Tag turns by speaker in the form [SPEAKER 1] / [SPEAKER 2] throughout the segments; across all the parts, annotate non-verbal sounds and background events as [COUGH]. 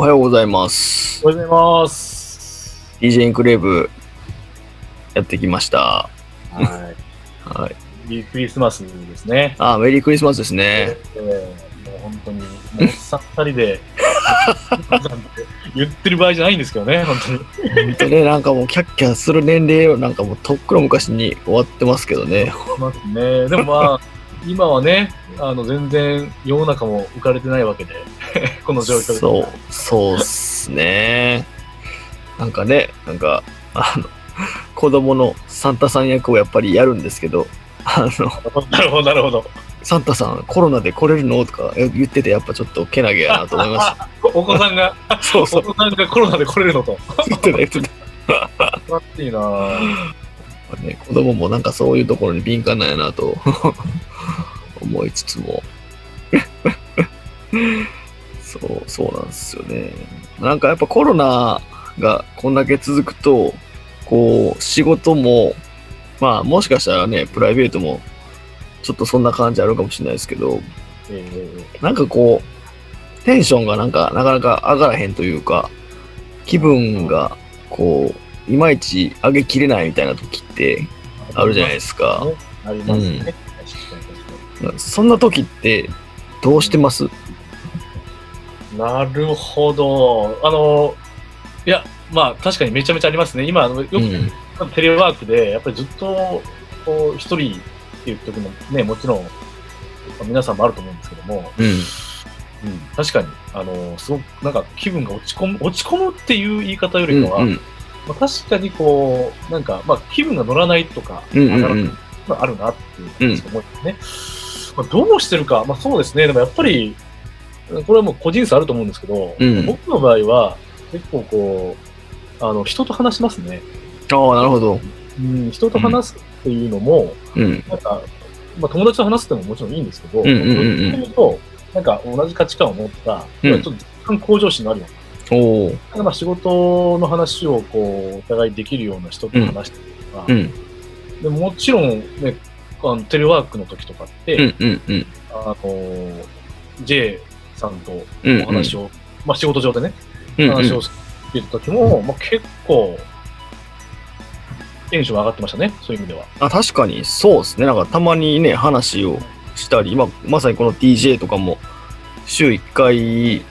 [SPEAKER 1] おはようございます。
[SPEAKER 2] おはようございます。
[SPEAKER 1] DJ インクレーブやってきました。
[SPEAKER 2] は
[SPEAKER 1] はい。
[SPEAKER 2] い。メリークリスマスですね。
[SPEAKER 1] あー、メリークリスマスですね。
[SPEAKER 2] えーもう本当に、もうさん二人で、[LAUGHS] 言ってる場合じゃないんですけどね、本当に。
[SPEAKER 1] 本当ね、なんかもうキャッキャする年齢をなんかもうとっくの昔に終わってますけどね。[LAUGHS]
[SPEAKER 2] ますね。でもまあ、今はね、あの、全然世の中も浮かれてないわけで、[LAUGHS] この状況で。
[SPEAKER 1] そう、そうっすね。なんかね、なんか、あの、子供のサンタさん役をやっぱりやるんですけど、あの、
[SPEAKER 2] なるほど、なるほど。
[SPEAKER 1] サンタさんコロナで来れるの？とか言っててやっぱちょっとけなげやなと思いました。[LAUGHS]
[SPEAKER 2] お子さんが、
[SPEAKER 1] そうそう、
[SPEAKER 2] お子さんがコロナで来れるのと。
[SPEAKER 1] 言ってた言ってた。
[SPEAKER 2] 素晴らしいなぁ
[SPEAKER 1] ね、子供もなんかそういうところに敏感なんやなと思いつつも。[LAUGHS] そうそうなんですよね。なんかやっぱコロナがこんだけ続くとこう仕事もまあもしかしたらねプライベートもちょっとそんな感じあるかもしれないですけど
[SPEAKER 2] え
[SPEAKER 1] なんかこうテンションがなんかなかなか上がらへんというか気分がこういまいち上げきれないみたいな時って
[SPEAKER 2] ー
[SPEAKER 1] あるじゃないですか。
[SPEAKER 2] ありますね。
[SPEAKER 1] うんそんな時ってどうしてます？
[SPEAKER 2] になるほど。あの、いや、まあ確かにめちゃめちゃありますね。今、あのよく、
[SPEAKER 1] うん。
[SPEAKER 2] テレワークで、やっぱりずっと、こう、一人っていう時もね、もちろん、皆さんもあると思うんですけども、
[SPEAKER 1] うん。
[SPEAKER 2] うん、確かに、あの、すごく、なんか気分が落ち込む、落ち込むっていう言い方よりかは、
[SPEAKER 1] うん
[SPEAKER 2] まあ、確かにこう、なんか、まあ気分が乗らないとか、
[SPEAKER 1] うんうん
[SPEAKER 2] 上がらないのがあるなっていう思いですね。まあ、どうしてるか、まあそうですね、でもやっぱり、これはもう個人差あると思うんですけど、
[SPEAKER 1] うん。
[SPEAKER 2] 僕の場合は、結構こう、あの、人と話しますね。
[SPEAKER 1] ああなるほど。
[SPEAKER 2] うん、人と話すっていうのも、
[SPEAKER 1] うん。
[SPEAKER 2] なんか、まあ、友達と話すってのももちろんいいんですけど、
[SPEAKER 1] うんうんうんう
[SPEAKER 2] となんか同じ価値観を持った、
[SPEAKER 1] うん。
[SPEAKER 2] ちょっと若干向上心のあるような、
[SPEAKER 1] おお
[SPEAKER 2] なんかまあ仕事の話をこうお互いできるような人と話してるとか、
[SPEAKER 1] うん。
[SPEAKER 2] でももちろんね、あのテレワークの時とかって、
[SPEAKER 1] うんうんうん。
[SPEAKER 2] あの、J さんと
[SPEAKER 1] うん
[SPEAKER 2] お話を、まあ仕事上でね、
[SPEAKER 1] うん
[SPEAKER 2] 話をしてた時も、まあ結構、テンション上がってましたね、そういう意味では。
[SPEAKER 1] あ確かにそうですね。なんかたまにね話をしたり、まあ、まさにこの DJ とかも週1回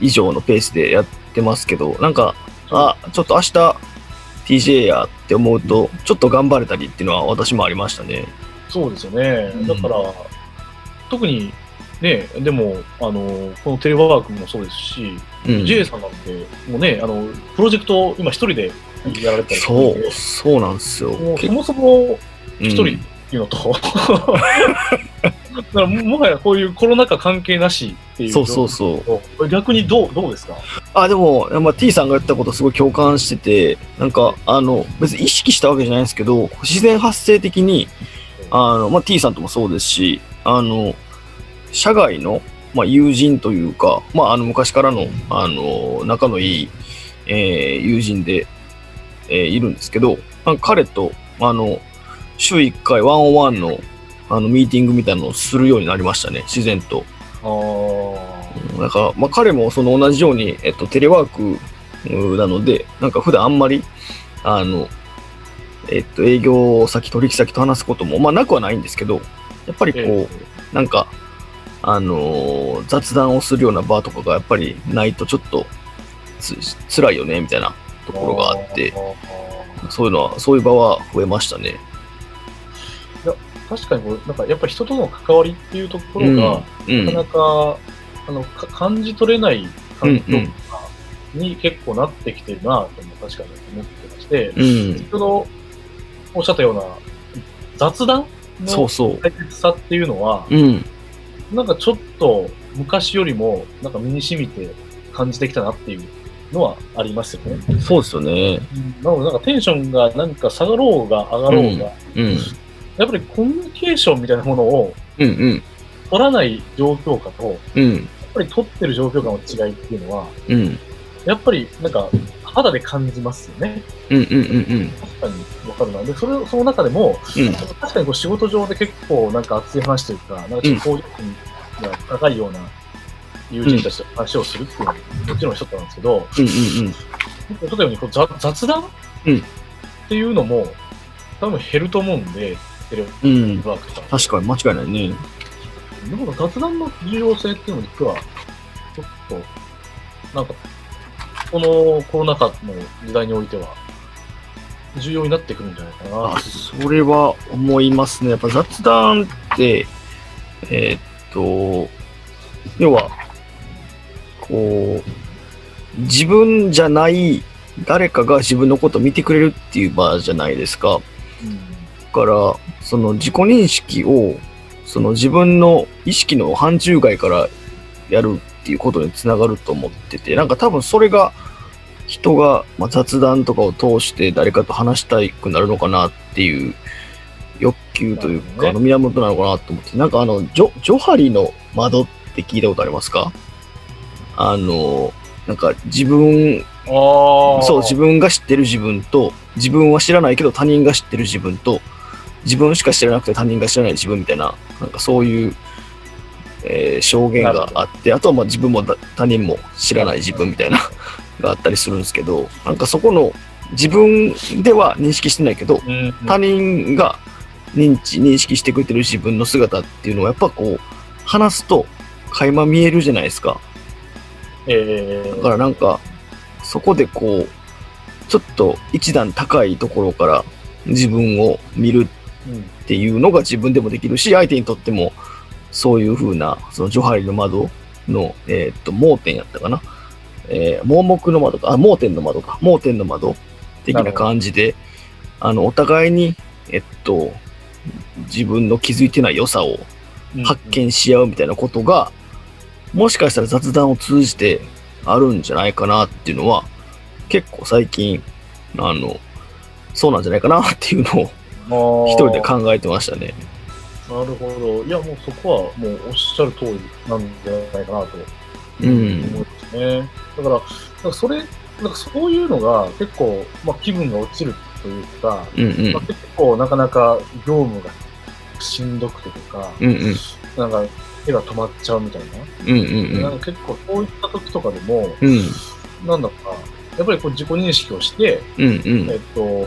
[SPEAKER 1] 以上のペースでやってますけどなんかあちょっと明日 TJ やって思うとちょっと頑張れたりっていうのは私もありましたね
[SPEAKER 2] そうですよね。
[SPEAKER 1] うん。
[SPEAKER 2] だから、特に、ね、でも、あの、このテレワークもそうですし、
[SPEAKER 1] うん。
[SPEAKER 2] J さんなんて、もうね、あの、プロジェクト、今一人でやられてたり
[SPEAKER 1] そうそうなんですよ。
[SPEAKER 2] そもそも一人っ
[SPEAKER 1] うん
[SPEAKER 2] ていうのと、[LAUGHS] だからももはやこういうコロナ禍関係なしっていう
[SPEAKER 1] そうそうそう。
[SPEAKER 2] 逆にどう、どうですか？
[SPEAKER 1] あ、でも、まあ、T さんが言ったことすごい共感してて、なんか、あの、別に意識したわけじゃないんですけど、自然発生的に、あの、まあ、T さんともそうですし、あの、社外の、まあ、友人というか、まあ、あの、昔からの、あの、仲のいい、えー友人で、えーいるんですけど、彼と、あの、週1回ワンオンワンの、あの、ミーティングみたいなのをするようになりましたね、自然と。なんか、まあ、彼もその同じように、えっと、テレワークうなので、なんか普段あんまり、あの、えっと、営業先、取引先と話すことも、まあ、なくはないんですけど、やっぱりこう、
[SPEAKER 2] え
[SPEAKER 1] なんか、あのー雑談をするような場とかがやっぱりないとちょっとつ辛いよね、みたいなところがあって、そういうのは、そういう場は増えましたね。
[SPEAKER 2] 確かにこう、なんかやっぱり人との関わりっていうところが、
[SPEAKER 1] うん。
[SPEAKER 2] なかなかあのか感じ取れない環境
[SPEAKER 1] うんうん
[SPEAKER 2] に結構なってきてるなとも確かに思ってまして、
[SPEAKER 1] うん。
[SPEAKER 2] 先ほどおっしゃったような雑談の
[SPEAKER 1] そうそう。
[SPEAKER 2] 大切さっていうのは、
[SPEAKER 1] うん。
[SPEAKER 2] なんかちょっと昔よりもなんか身に染みて感じてきたなっていうのはありますよね。
[SPEAKER 1] そうですよね。
[SPEAKER 2] なのでなんかテンションがなんか下がろうが上がろうが、
[SPEAKER 1] うん。
[SPEAKER 2] やっぱりコミュニケーションみたいなものを
[SPEAKER 1] うんうん。
[SPEAKER 2] 取らない状況下と、やっ
[SPEAKER 1] うん。
[SPEAKER 2] ぱり取ってる状況下の違いっていうのは、
[SPEAKER 1] うん。
[SPEAKER 2] やっぱりなんか肌で感じますよね。
[SPEAKER 1] うんうんうんうん。
[SPEAKER 2] 確かにわかるな。で、それ、その中でも、
[SPEAKER 1] うん。
[SPEAKER 2] 確かにこう仕事上で結構なんか熱い話というか、なんかちょっと向上心が高いような友人たちと話をするっていうのは、もちろん一つなんですけど、
[SPEAKER 1] うんうん
[SPEAKER 2] 例えばにこう雑雑談、
[SPEAKER 1] うん
[SPEAKER 2] っていうのも多分減ると思うんで、テレ
[SPEAKER 1] うん。うん。
[SPEAKER 2] ワークとか。
[SPEAKER 1] 確かに間違いないね。
[SPEAKER 2] でも雑談の重要性っていうのも実は、ちょっと、なんか、このコロナ禍の時代においては、重要になってくるんじゃないかな
[SPEAKER 1] あ、。それは思いますね。やっぱ雑談って、えーっと、要は、こう、自分じゃない誰かが自分のことを見てくれるっていう場じゃないですか。だから、その自己認識を、その自分の意識の範疇外からやるっていうことにつながると思ってて、なんか多分それが人が、まあ、雑談とかを通して誰かと話したくなるのかなっていう欲求というか、
[SPEAKER 2] ね
[SPEAKER 1] あの源なのかなと思って、なんかあの、ジョ、ジョハリの窓って聞いたことありますか？あの、なんか自分。そう、自分が知ってる自分と、自分は知らないけど他人が知ってる自分と、自分しか知らなくて他人が知らない自分みたいな、なんかそういう、えー証言があって、あとはまあ自分もだ他人も知らない自分みたいな、[LAUGHS] があったりするんですけど、なんかそこの自分では認識してないけど、
[SPEAKER 2] うん、
[SPEAKER 1] 他人が認知、認識してくれてる自分の姿っていうのはやっぱこう、話すと垣間見えるじゃないですか。
[SPEAKER 2] えー、
[SPEAKER 1] だからなんか、そこでこう、ちょっと一段高いところから自分を見る
[SPEAKER 2] うん
[SPEAKER 1] っていうのが自分でもできるし、相手にとってもそういう風な、そのジョハリの窓の、えーっと、盲点やったかな。えー盲目の窓か、あ、盲点の窓か、盲点の窓的な感じで、あの、お互いに、えっと、自分の気づいてない良さを発見し合うみたいなことが、もしかしたら雑談を通じてあるんじゃないかなっていうのは、結構最近、あの、そうなんじゃないかなっていうのを
[SPEAKER 2] 一
[SPEAKER 1] 一人で考えてましたね。
[SPEAKER 2] なるほど。いや、もうそこはもうおっしゃる通りなんじゃないかなと
[SPEAKER 1] う
[SPEAKER 2] 思い
[SPEAKER 1] ん。
[SPEAKER 2] ますね。だから、なんかそれ、なんかそういうのが結構、まあ、気分が落ちるというか、
[SPEAKER 1] うんうん
[SPEAKER 2] まあ、。結構なかなか業務がしんどくてとか、
[SPEAKER 1] うんうん。
[SPEAKER 2] なんか手が止まっちゃうみたいな。
[SPEAKER 1] うんうん
[SPEAKER 2] なんか結構そういった時とかでも、
[SPEAKER 1] うん。うん
[SPEAKER 2] なんだか、やっぱりこう自己認識をして、
[SPEAKER 1] うんうん
[SPEAKER 2] えっと、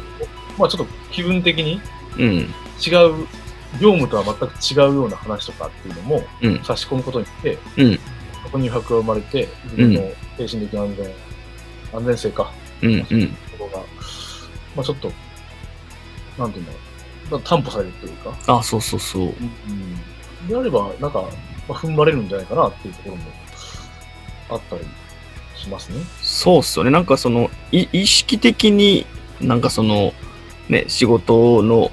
[SPEAKER 2] まあちょっと気分的に
[SPEAKER 1] うん。
[SPEAKER 2] 違う、業務とは全く違うような話とかっていうのも
[SPEAKER 1] うん
[SPEAKER 2] 差し込むことによって、
[SPEAKER 1] うん
[SPEAKER 2] そこに余白が生まれて、自分の精神的安全、安全性か、
[SPEAKER 1] うんうん。
[SPEAKER 2] ところが、まあちょっと、なんていうんだろう、まあ担保されるというか、
[SPEAKER 1] あ、そうそうそう。
[SPEAKER 2] うん、であれば、なんか、まあ、踏ん張れるんじゃないかなっていうところもあったりしますね。
[SPEAKER 1] そうっすよね。なんかその、い意識的になんかその、ね、仕事の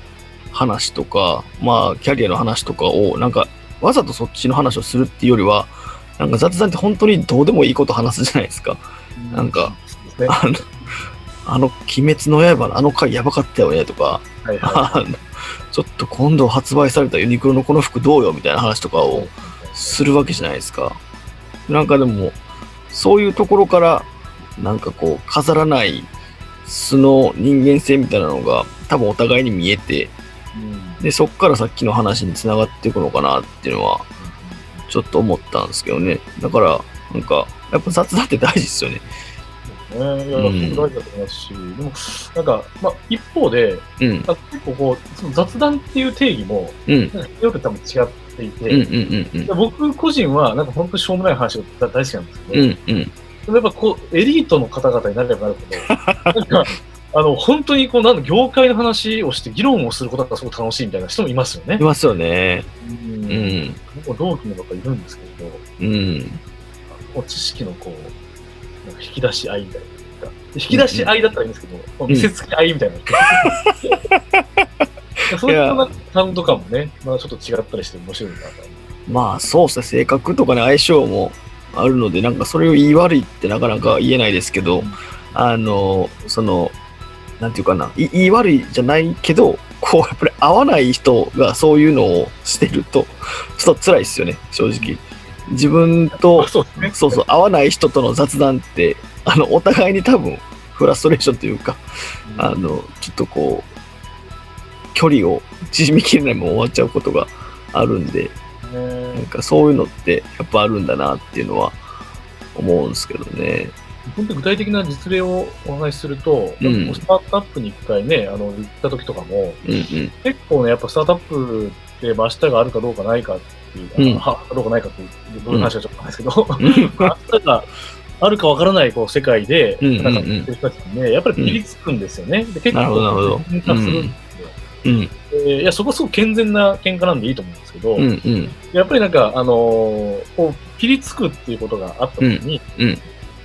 [SPEAKER 1] 話とか、まあ、キャリアの話とかを、なんか、わざとそっちの話をするっていうよりは、なんか雑談って本当にどうでもいいこと話すじゃないですか。なんか、
[SPEAKER 2] ね。
[SPEAKER 1] あの、あの、鬼滅の刃のあの回やばかったよねとか、
[SPEAKER 2] はいは
[SPEAKER 1] あのちょっと今度発売されたユニクロのこの服どうよみたいな話とか
[SPEAKER 2] い。
[SPEAKER 1] をするわけじゃないですか。なんかでも、そういうところから、なんかこう、飾らない素の人間性みたいなのが多分お互いに見えて、
[SPEAKER 2] うん
[SPEAKER 1] で、そっからさっきの話につながっていくのかなっていうのは、ちょっと思ったんですけどね。だから、なんか、やっぱ雑談って大事ですよね。
[SPEAKER 2] ね、いや、
[SPEAKER 1] うん。
[SPEAKER 2] 大事だと思いますし、でも、なんか、まあ、一方で、
[SPEAKER 1] うん、
[SPEAKER 2] 結構こう、その雑談っていう定義も、
[SPEAKER 1] うん、
[SPEAKER 2] よって多分違っていて、
[SPEAKER 1] うん、うん、うん、
[SPEAKER 2] で僕個人は、なんか本当にしょうもない話が大好きなんですけど、
[SPEAKER 1] うん、うん、
[SPEAKER 2] でもやっぱこう、エリートの方々になればなるほど、なんか、[LAUGHS] あの、本当にこう、なんだ業界の話をして議論をすることがすごく楽しいみたいな人もいますよね
[SPEAKER 1] い。ますよね。
[SPEAKER 2] う
[SPEAKER 1] うんん、
[SPEAKER 2] 僕も同期の方いるんですけど、
[SPEAKER 1] うん、
[SPEAKER 2] もう知識のこう、なんか引き出し合いみたいな。引き出し合いだったらいいんですけど、見せつけ合いみたいな。そういった感とかもね、まあちょっと違ったりして面白いなと。
[SPEAKER 1] まあそうですね、性格とかね、相性もあるので、なんかそれを言い悪いってなかなか言えないですけど、
[SPEAKER 2] うん
[SPEAKER 1] あの、その、なんていうかな、い言い悪いじゃないけど、こう、やっぱり合わない人がそういうのをしてると、ちょっと辛いですよね、正直。自分と、
[SPEAKER 2] そうね。
[SPEAKER 1] そうそう、合わない人との雑談って、あの、お互いに多分、フラストレーションというか、あの、ちょっとこう、距離を縮みきれないまま終わっちゃうことがあるんで、なん
[SPEAKER 2] ね
[SPEAKER 1] かそういうのってやっぱあるんだなっていうのは思うんですけどね。
[SPEAKER 2] 本当に具体的な実例をお話しすると、
[SPEAKER 1] うん。
[SPEAKER 2] スタートアップに一回ね、あの、行った時とかも、
[SPEAKER 1] うんうん。
[SPEAKER 2] 結構ね、やっぱスタートアップって真下があるかどうかないかっていう、
[SPEAKER 1] うん。
[SPEAKER 2] あどうかないかっていう、どういう話はちょっとないですけど、真下があるかわからないこう世界で、
[SPEAKER 1] うんうんうん。
[SPEAKER 2] なんかね、やっぱりピリつくんですよね。で結構、喧嘩するんですよ。
[SPEAKER 1] うん。
[SPEAKER 2] でいや、そこすごく健全な喧嘩なんでいいと思うんですけど、
[SPEAKER 1] うんうん。
[SPEAKER 2] やっぱりなんか、あのーこう、ピリつくっていうことがあった時に、
[SPEAKER 1] うん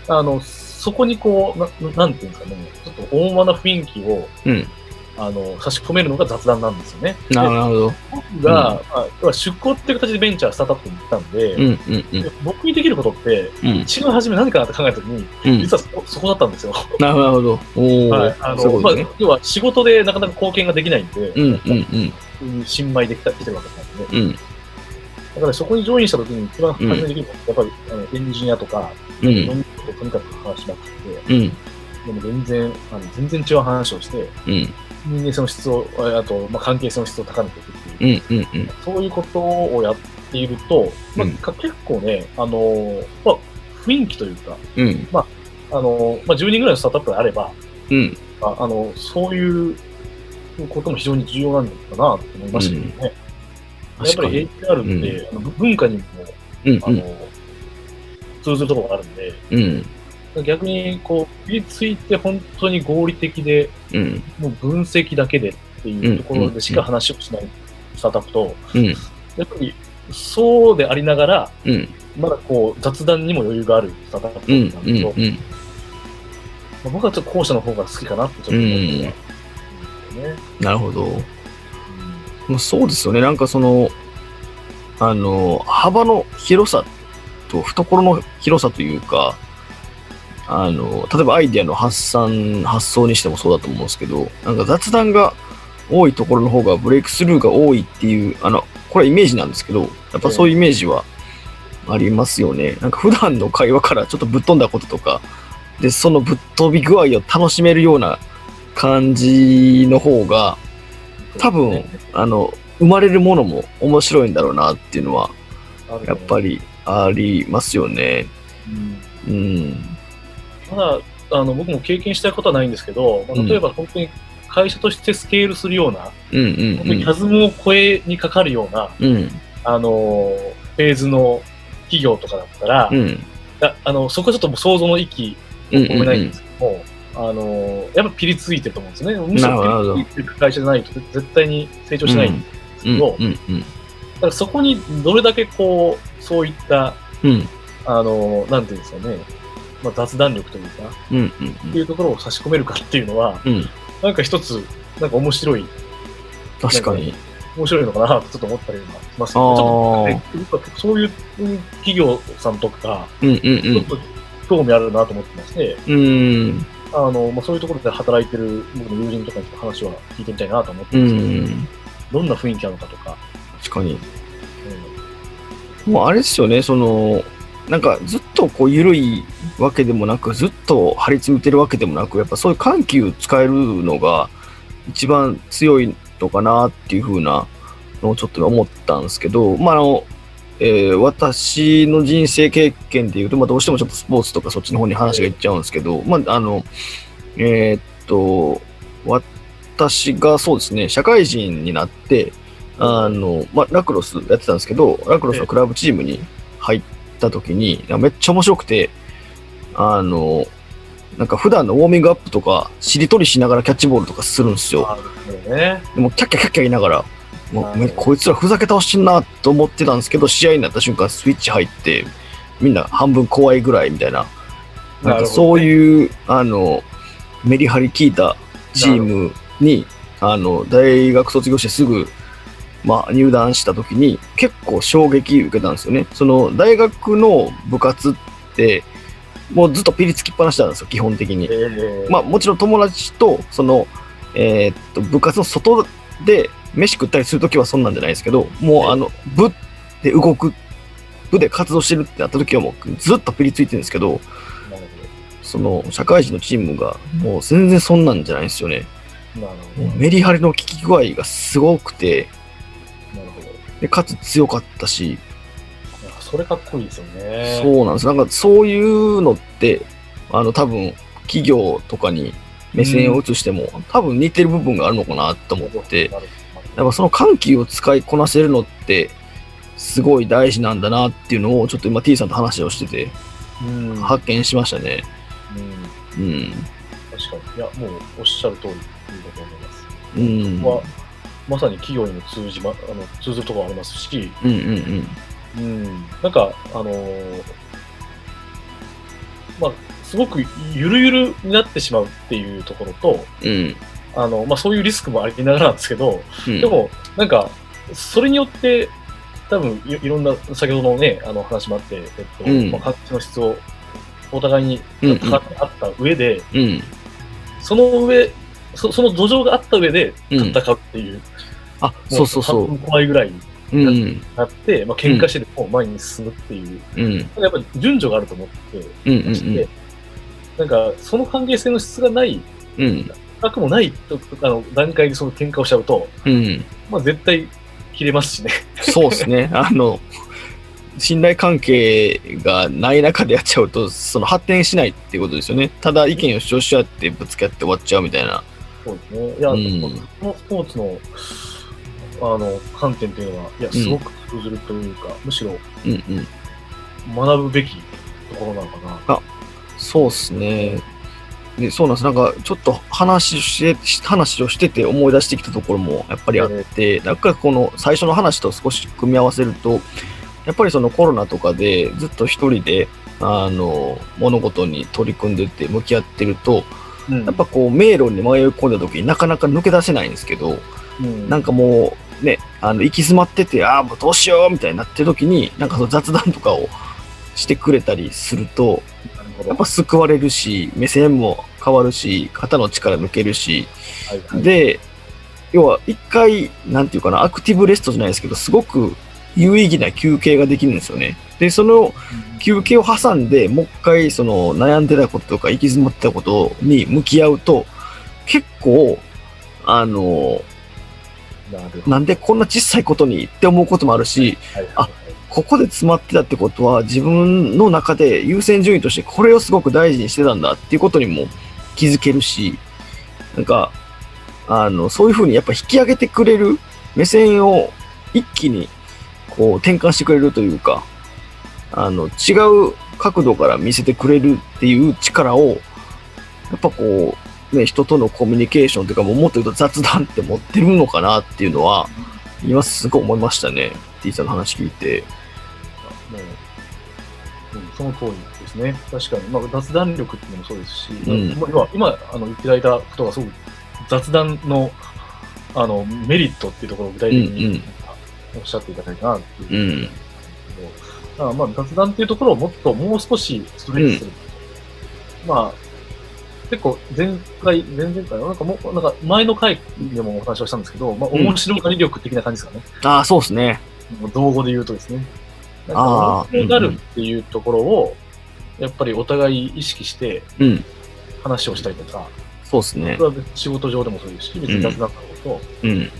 [SPEAKER 2] あの、そこにこう、ななんていうんですかね、ちょっと大間な雰囲気を、
[SPEAKER 1] うん。
[SPEAKER 2] あの、差し込めるのが雑談なんですよね。
[SPEAKER 1] なるほど。
[SPEAKER 2] 僕が、まあ要は出向っていう形でベンチャースタートアップに行ったんで、
[SPEAKER 1] うんうんうん
[SPEAKER 2] で僕にできることって、
[SPEAKER 1] うん
[SPEAKER 2] 一番初め何かなって考えた時に、
[SPEAKER 1] うん。
[SPEAKER 2] 実はそこそこだったんですよ。
[SPEAKER 1] なるほど。おお、
[SPEAKER 2] はい。あの、まあ要は仕事でなかなか貢献ができないんで、
[SPEAKER 1] うんうんうん
[SPEAKER 2] 新米できた来てるわけなんで、
[SPEAKER 1] うん
[SPEAKER 2] だからそこにジョインした時に一番初めにできるのは、やっぱりあのエンジニアとか、
[SPEAKER 1] うん。
[SPEAKER 2] んなことにかく話しまくって、
[SPEAKER 1] うん。
[SPEAKER 2] でも全然、あの全然違う話をして、
[SPEAKER 1] うん。
[SPEAKER 2] 人間性の質を、ああと、まあ、関係性の質を高めていくっていう、
[SPEAKER 1] うんうんうん。
[SPEAKER 2] そういうことをやっていると、まあ結構ね、あのまあ、雰囲気というか、
[SPEAKER 1] うん。
[SPEAKER 2] あのまあ、10人ぐらいのスタートアップであれば、
[SPEAKER 1] うん。
[SPEAKER 2] ああのそういうことも非常に重要なんだなと思いましたけどね。やっぱり。HR って、あの文化にもあの、通ずるところがあるんで、
[SPEAKER 1] うん
[SPEAKER 2] 逆にこう、ピリついて本当に合理的で、
[SPEAKER 1] うん
[SPEAKER 2] もう分析だけでっていうところでしか話をしないスタートアップと、
[SPEAKER 1] うん
[SPEAKER 2] やっぱりそうでありながら、
[SPEAKER 1] うん
[SPEAKER 2] まだこう雑談にも余裕があるスタートアップ
[SPEAKER 1] うん
[SPEAKER 2] なんだけど、
[SPEAKER 1] うん
[SPEAKER 2] まあ僕はちょっと後者の方が好きかなってちょっと思ってね。ね
[SPEAKER 1] なるほど。まあ、そうですよね。なんかその、あの、幅の広さと懐の広さというか、あの、例えばアイデアの発散、発想にしてもそうだと思うんですけど、なんか雑談が多いところの方がブレイクスルーが多いっていう、あの、これはイメージなんですけど、やっぱそういうイメージはありますよね。なんか普段の会話からちょっとぶっ飛んだこととか、で、そのぶっ飛び具合を楽しめるような感じの方が、多分、あの、生まれるものも面白いんだろうなっていうのは、やっぱ
[SPEAKER 2] り。
[SPEAKER 1] りありますよね。
[SPEAKER 2] うん
[SPEAKER 1] うん。
[SPEAKER 2] ただ、あの、僕も経験したことはないんですけど、まあ例えば本当に会社としてスケールするような、
[SPEAKER 1] うんうん
[SPEAKER 2] 本当にキャズムを超えにかかるような、
[SPEAKER 1] うん。うん。
[SPEAKER 2] あの、フェーズの企業とかだったら、
[SPEAKER 1] うん。
[SPEAKER 2] ああの、そこはちょっと想像の域
[SPEAKER 1] うん。
[SPEAKER 2] を超えないんですけども、あの、やっぱピリついてると思うんですよね。むしろピリついてる会社じゃないと絶対に成長しないんです
[SPEAKER 1] うん。
[SPEAKER 2] けど、
[SPEAKER 1] うん。うん。
[SPEAKER 2] だからそこにどれだけこう、そういった、
[SPEAKER 1] うん。
[SPEAKER 2] あの、なんていうんですかね、まあ、雑談力というか、
[SPEAKER 1] うん。
[SPEAKER 2] っていうところを差し込めるかっていうのは、
[SPEAKER 1] うん。
[SPEAKER 2] なんか一つ、なんか面白い、
[SPEAKER 1] 確かに。
[SPEAKER 2] 面白いのかなとちょっと思ったりはします、ね。ち
[SPEAKER 1] あー
[SPEAKER 2] ょっとそういう企業さんとか、
[SPEAKER 1] うん。うん。
[SPEAKER 2] ちょっと興味あるなと思ってまして、
[SPEAKER 1] うん。
[SPEAKER 2] あの、まあ、そういうところで働いてる僕の友人とかに話は聞いてみたいなと思って
[SPEAKER 1] う
[SPEAKER 2] ますけど、
[SPEAKER 1] ん。
[SPEAKER 2] どんな雰囲気なのかとか、
[SPEAKER 1] 確かに。もうあれですよね、その、なんかずっとこう緩いわけでもなく、ずっと張り詰めてるわけでもなく、やっぱそういう緩急使えるのが一番強いのかなっていう風なのをちょっと思ったんですけど、まあ、あの、えー私の人生経験でいうと、まあ、どうしてもちょっとスポーツとかそっちの方に話がいっちゃうんですけど、まあ、あの、えーっと、私がそうですね、社会人になって、あの、まあ、ラクロスやってたんですけど、ラクロスのクラブチームに入った時に、めっちゃ面白くて、あの、なんか普段のウォーミングアップとか、しりとりしながらキャッチボールとかするんですよ。
[SPEAKER 2] ね。
[SPEAKER 1] でもキャッキャキャッキャ言いながら、もうこいつらふざけ倒してんなと思ってたんですけど、試合になった瞬間スイッチ入って、みんな半分怖いぐらいみたいな、なんかそういう、あの、メリハリ効いたチームに、あの、大学卒業してすぐ、まあ、入団した時に結構衝撃受けたんですよね。その大学の部活って、もうずっとピリつきっぱなしなんですよ、基本的に。
[SPEAKER 2] えー
[SPEAKER 1] まあ、もちろん友達と、その、えーっと、部活の外で飯食ったりするときはそんなんじゃないですけど、もう、あの、部で動く、部で活動してるってなったときはもうずっとピリついてるんですけど、その、社会人のチームがもう全然そんなんじゃないんですよね。メリハリの効き具合がすごくて。でかつ強かったし、
[SPEAKER 2] そそれかっこいいですよね。
[SPEAKER 1] そうなんです。なんかそういうのって、あの多分企業とかに目線を移しても、多分似てる部分があるのかなと思って、やっぱその緩急を使いこなせるのって、すごい大事なんだなっていうのを、ちょっと今 T さんと話をしてて、
[SPEAKER 2] うん。
[SPEAKER 1] 発見しましたね。
[SPEAKER 2] うん
[SPEAKER 1] うん。
[SPEAKER 2] 確かに。いや、もうおっしゃる通りだと思います。
[SPEAKER 1] うん。
[SPEAKER 2] はまさに企業にも通じま、あの通ずるところありますし、
[SPEAKER 1] うんうんうん。
[SPEAKER 2] うん、なんか、あのーまあ、すごくゆるゆるになってしまうっていうところと、
[SPEAKER 1] うん。
[SPEAKER 2] あの、まあ、そういうリスクもありながらなんですけど、
[SPEAKER 1] うん
[SPEAKER 2] でも、なんか、それによって、多分いいろんな、先ほどのね、あの話もあって、えっと、
[SPEAKER 1] うん
[SPEAKER 2] まあ、関係の質をお互いにあった上で、
[SPEAKER 1] うん。
[SPEAKER 2] その上、そその土壌があった上で
[SPEAKER 1] うん
[SPEAKER 2] 戦うっていう、
[SPEAKER 1] あ、そうそうそ
[SPEAKER 2] も半分怖いぐらいに
[SPEAKER 1] う。うん。
[SPEAKER 2] なって、まあ喧嘩してでも前に進むっていう、
[SPEAKER 1] うん。
[SPEAKER 2] やっぱり順序があると思って
[SPEAKER 1] うんうん
[SPEAKER 2] まして、なんか、その関係性の質がない、
[SPEAKER 1] うん。うん。
[SPEAKER 2] 深くもないとあの段階でその喧嘩をしちゃうと、
[SPEAKER 1] うん。
[SPEAKER 2] まあ絶対切れますしね。
[SPEAKER 1] そうですね。[LAUGHS] あの、信頼関係がない中でやっちゃうと、その発展しないっていうことですよね。ただ意見を主張し合ってぶつけ合って終わっちゃうみたいな。
[SPEAKER 2] そうですね。いや、
[SPEAKER 1] うん
[SPEAKER 2] このスポーツの、あの、観点っていうのは、いや、すごく通ずるというか、むしろ
[SPEAKER 1] うんうん。
[SPEAKER 2] 学ぶべきところなのかな。
[SPEAKER 1] そうですね。でそうなんです。なんか、ちょっと話をして、話をしてて思い出してきたところもやっぱりあって、だからこの最初の話と少し組み合わせると、やっぱりそのコロナとかでずっと一人で、あの、物事に取り組んでて向き合ってると、
[SPEAKER 2] うん。
[SPEAKER 1] やっぱこう迷路に迷い込んだ時になかなか抜け出せないんですけど、
[SPEAKER 2] うん。
[SPEAKER 1] なんかもうね、あの行き詰まってて、ああ、もうどうしようみたいになってる時に、なんかその雑談とかをしてくれたりすると、やっぱ救われるし、目線も変わるし、肩の力抜けるし、
[SPEAKER 2] はいはい。
[SPEAKER 1] で、要は一回、なんていうかな、アクティブレストじゃないですけど、すごく有意義な休憩ができるんですよね。で、その休憩を挟んで、もう一回、その悩んでたこととか行き詰まってたことに向き合うと、結構、あの、
[SPEAKER 2] な
[SPEAKER 1] んでこんな小さいことにって思うこともあるし、
[SPEAKER 2] はい
[SPEAKER 1] あここで詰まってたってことは、自分の中で優先順位としてこれをすごく大事にしてたんだっていうことにも気づけるし、なんか、あの、そういうふうにやっぱ引き上げてくれる目線を一気にこう転換してくれるというか、あの、違う角度から見せてくれるっていう力を、やっぱこう、ね、人とのコミュニケーションというか、もっと言うと雑談って持ってるのかなっていうのは、今すごい思いましたね。T さんの話聞いて。
[SPEAKER 2] もう、うん、その通りですね。確かに、まあ、雑談力っていうのもそうですし、
[SPEAKER 1] ん
[SPEAKER 2] まあ今、今あの言っていただいたことがすごく雑談のあのメリットっていうところを具体的に、
[SPEAKER 1] うんうん
[SPEAKER 2] おっしゃっていただいたなっていうう。
[SPEAKER 1] ん。
[SPEAKER 2] だからまあ雑談っていうところをもっともう少しストレッチする。まあ、結構前回、前々回、なんかもう、なんか前の回でもお話をしたんですけど、まあ
[SPEAKER 1] うん
[SPEAKER 2] 面白がり力的な感じですかね。
[SPEAKER 1] ああ、そうですね。
[SPEAKER 2] もう道語で言うとですね。なんか
[SPEAKER 1] あー
[SPEAKER 2] 面白がるっていうところを、やっぱりお互い意識して
[SPEAKER 1] うん。
[SPEAKER 2] 話をしたりとか、
[SPEAKER 1] そうですね
[SPEAKER 2] そ。れは別に仕事上でもそうですし、別に雑談だろうと、
[SPEAKER 1] うん。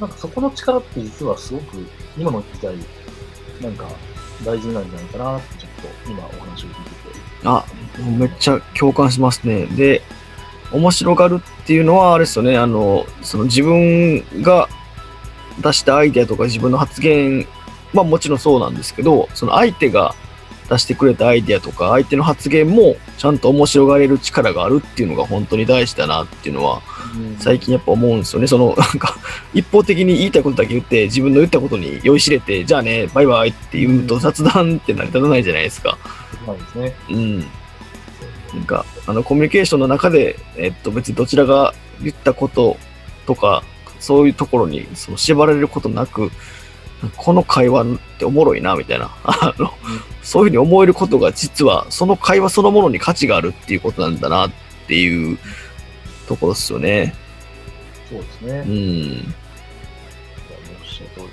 [SPEAKER 2] なんかそこの力って実はすごく今の時代、なんか大事なんじゃないかなってちょっと今お話を聞いてて。
[SPEAKER 1] あ、もうめっちゃ共感しますね。で、面白がるっていうのは、あれですよね。あの、その自分が出したアイデアとか自分の発言、まあもちろんそうなんですけど、その相手が出してくれたアイデアとか、相手の発言もちゃんと面白がれる力があるっていうのが本当に大事だなっていうのは、最近やっぱ思うんですよね。その、なんか、[LAUGHS] 一方的に言いたいことだけ言って、自分の言ったことに酔いしれて、じゃあね、バイバイって言うと雑談って成り立たないじゃないですか。
[SPEAKER 2] そうなんですね。
[SPEAKER 1] うん。なんか、あの、コミュニケーションの中で、えっと、別にどちらが言ったこととか、そういうところにその縛られることなく、この会話っておもろいな、みたいな。[LAUGHS] あの、そういうふうに思えることが実は、その会話そのものに価値があるっていうことなんだなっていうところですよね。
[SPEAKER 2] そうですね。
[SPEAKER 1] うん。
[SPEAKER 2] おっしゃる通り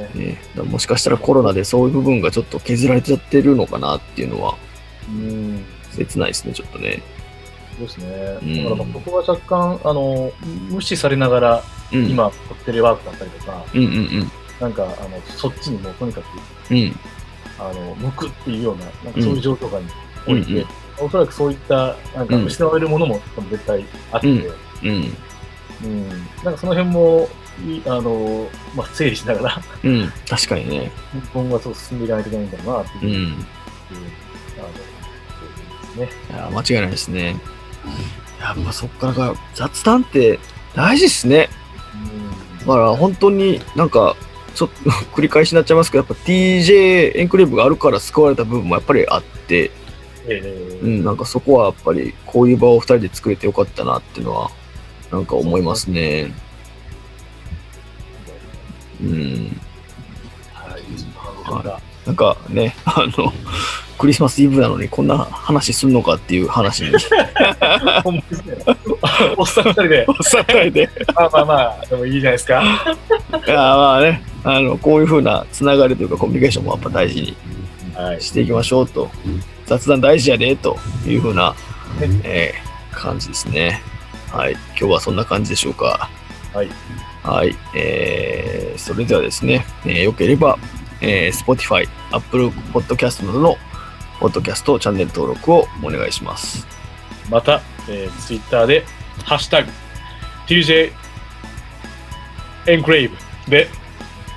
[SPEAKER 2] ですね。
[SPEAKER 1] ね、もしかしたらコロナでそういう部分がちょっと削られちゃってるのかなっていうのは
[SPEAKER 2] うん。
[SPEAKER 1] 切ないですね、ちょっとね。
[SPEAKER 2] そうですね。
[SPEAKER 1] うん
[SPEAKER 2] だからまあ僕は若干、あの、無視されながら、
[SPEAKER 1] うん。
[SPEAKER 2] 今、テレワークだったりとか、
[SPEAKER 1] うんうん
[SPEAKER 2] なんか、あの、そっちにもうとにかく
[SPEAKER 1] うん。うん。
[SPEAKER 2] あの、向くっていうような、なんかそういう状況下において、
[SPEAKER 1] うんうん
[SPEAKER 2] おそらくそういった、なんか
[SPEAKER 1] うん
[SPEAKER 2] 失われるものも絶対あって、
[SPEAKER 1] う
[SPEAKER 2] うんん。なんかその辺も、いあの、まあ、整理しながら、
[SPEAKER 1] うん。確かにね。
[SPEAKER 2] 日本はそう進んでいかないといけないんだろうな、っていう、
[SPEAKER 1] うん。
[SPEAKER 2] あの、ね。
[SPEAKER 1] いや、間違いないですね。やっぱそっからが雑談って大事ですね。
[SPEAKER 2] うん
[SPEAKER 1] だから本当になんか、ちょっと繰り返しになっちゃいますけど、やっぱ TJ エンクレーブがあるから救われた部分もやっぱりあって、
[SPEAKER 2] ええ
[SPEAKER 1] うん、なんかそこはやっぱりこういう場を二人で作れてよかったなっていうのは、なんか思いますね。うん。
[SPEAKER 2] はい。なんか
[SPEAKER 1] なんかね、あの、クリスマスイブなのにこんな話すんのかっていう話に、[LAUGHS]
[SPEAKER 2] ほんまですね。[LAUGHS] おっさん二人で、
[SPEAKER 1] おっさん二人で。
[SPEAKER 2] まあまあまあ、でもいいじゃないですか。
[SPEAKER 1] いや、まあね、あの、こういうふうなつながりというかコミュニケーションもやっぱ大事に
[SPEAKER 2] はい。
[SPEAKER 1] していきましょうと、雑談大事やで、というふうな、えー感じですね。はい。今日はそんな感じでしょうか。
[SPEAKER 2] はい。
[SPEAKER 1] はい。えーそれではですね、えーよければ、えー Spotify、Apple Podcast などのポッドキャストチャンネル登録をお願いします。
[SPEAKER 2] また、えー、ツイッターで、ハッシュタグ、TJ エンクレイブで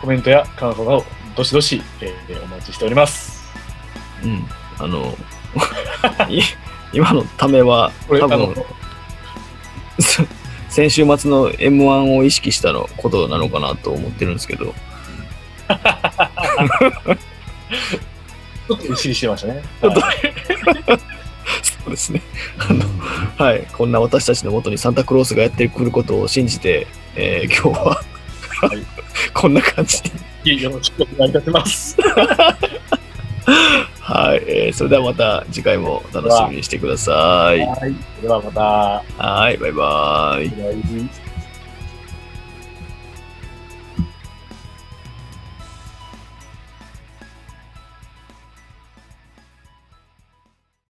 [SPEAKER 2] コメントや感想など、どしどし、えーお待ちしております。
[SPEAKER 1] うん。あの、い今のためは、多分、、[LAUGHS] 先週末の M1 を意識したのことなのかなと思ってるんですけど、[LAUGHS]
[SPEAKER 2] ちょっと意識してましたね。[LAUGHS] はい
[SPEAKER 1] そうですね。あの、はい。こんな私たちのもとにサンタクロースがやってくることを信じて、えー今日は、
[SPEAKER 2] はい [LAUGHS]
[SPEAKER 1] こんな感じで。
[SPEAKER 2] よろしくお願いいたします。[LAUGHS]
[SPEAKER 1] はい、えーそれではまた次回も楽しみにしてください。
[SPEAKER 2] はい。ではまた。
[SPEAKER 1] はい、バイバイ。
[SPEAKER 2] バイバイ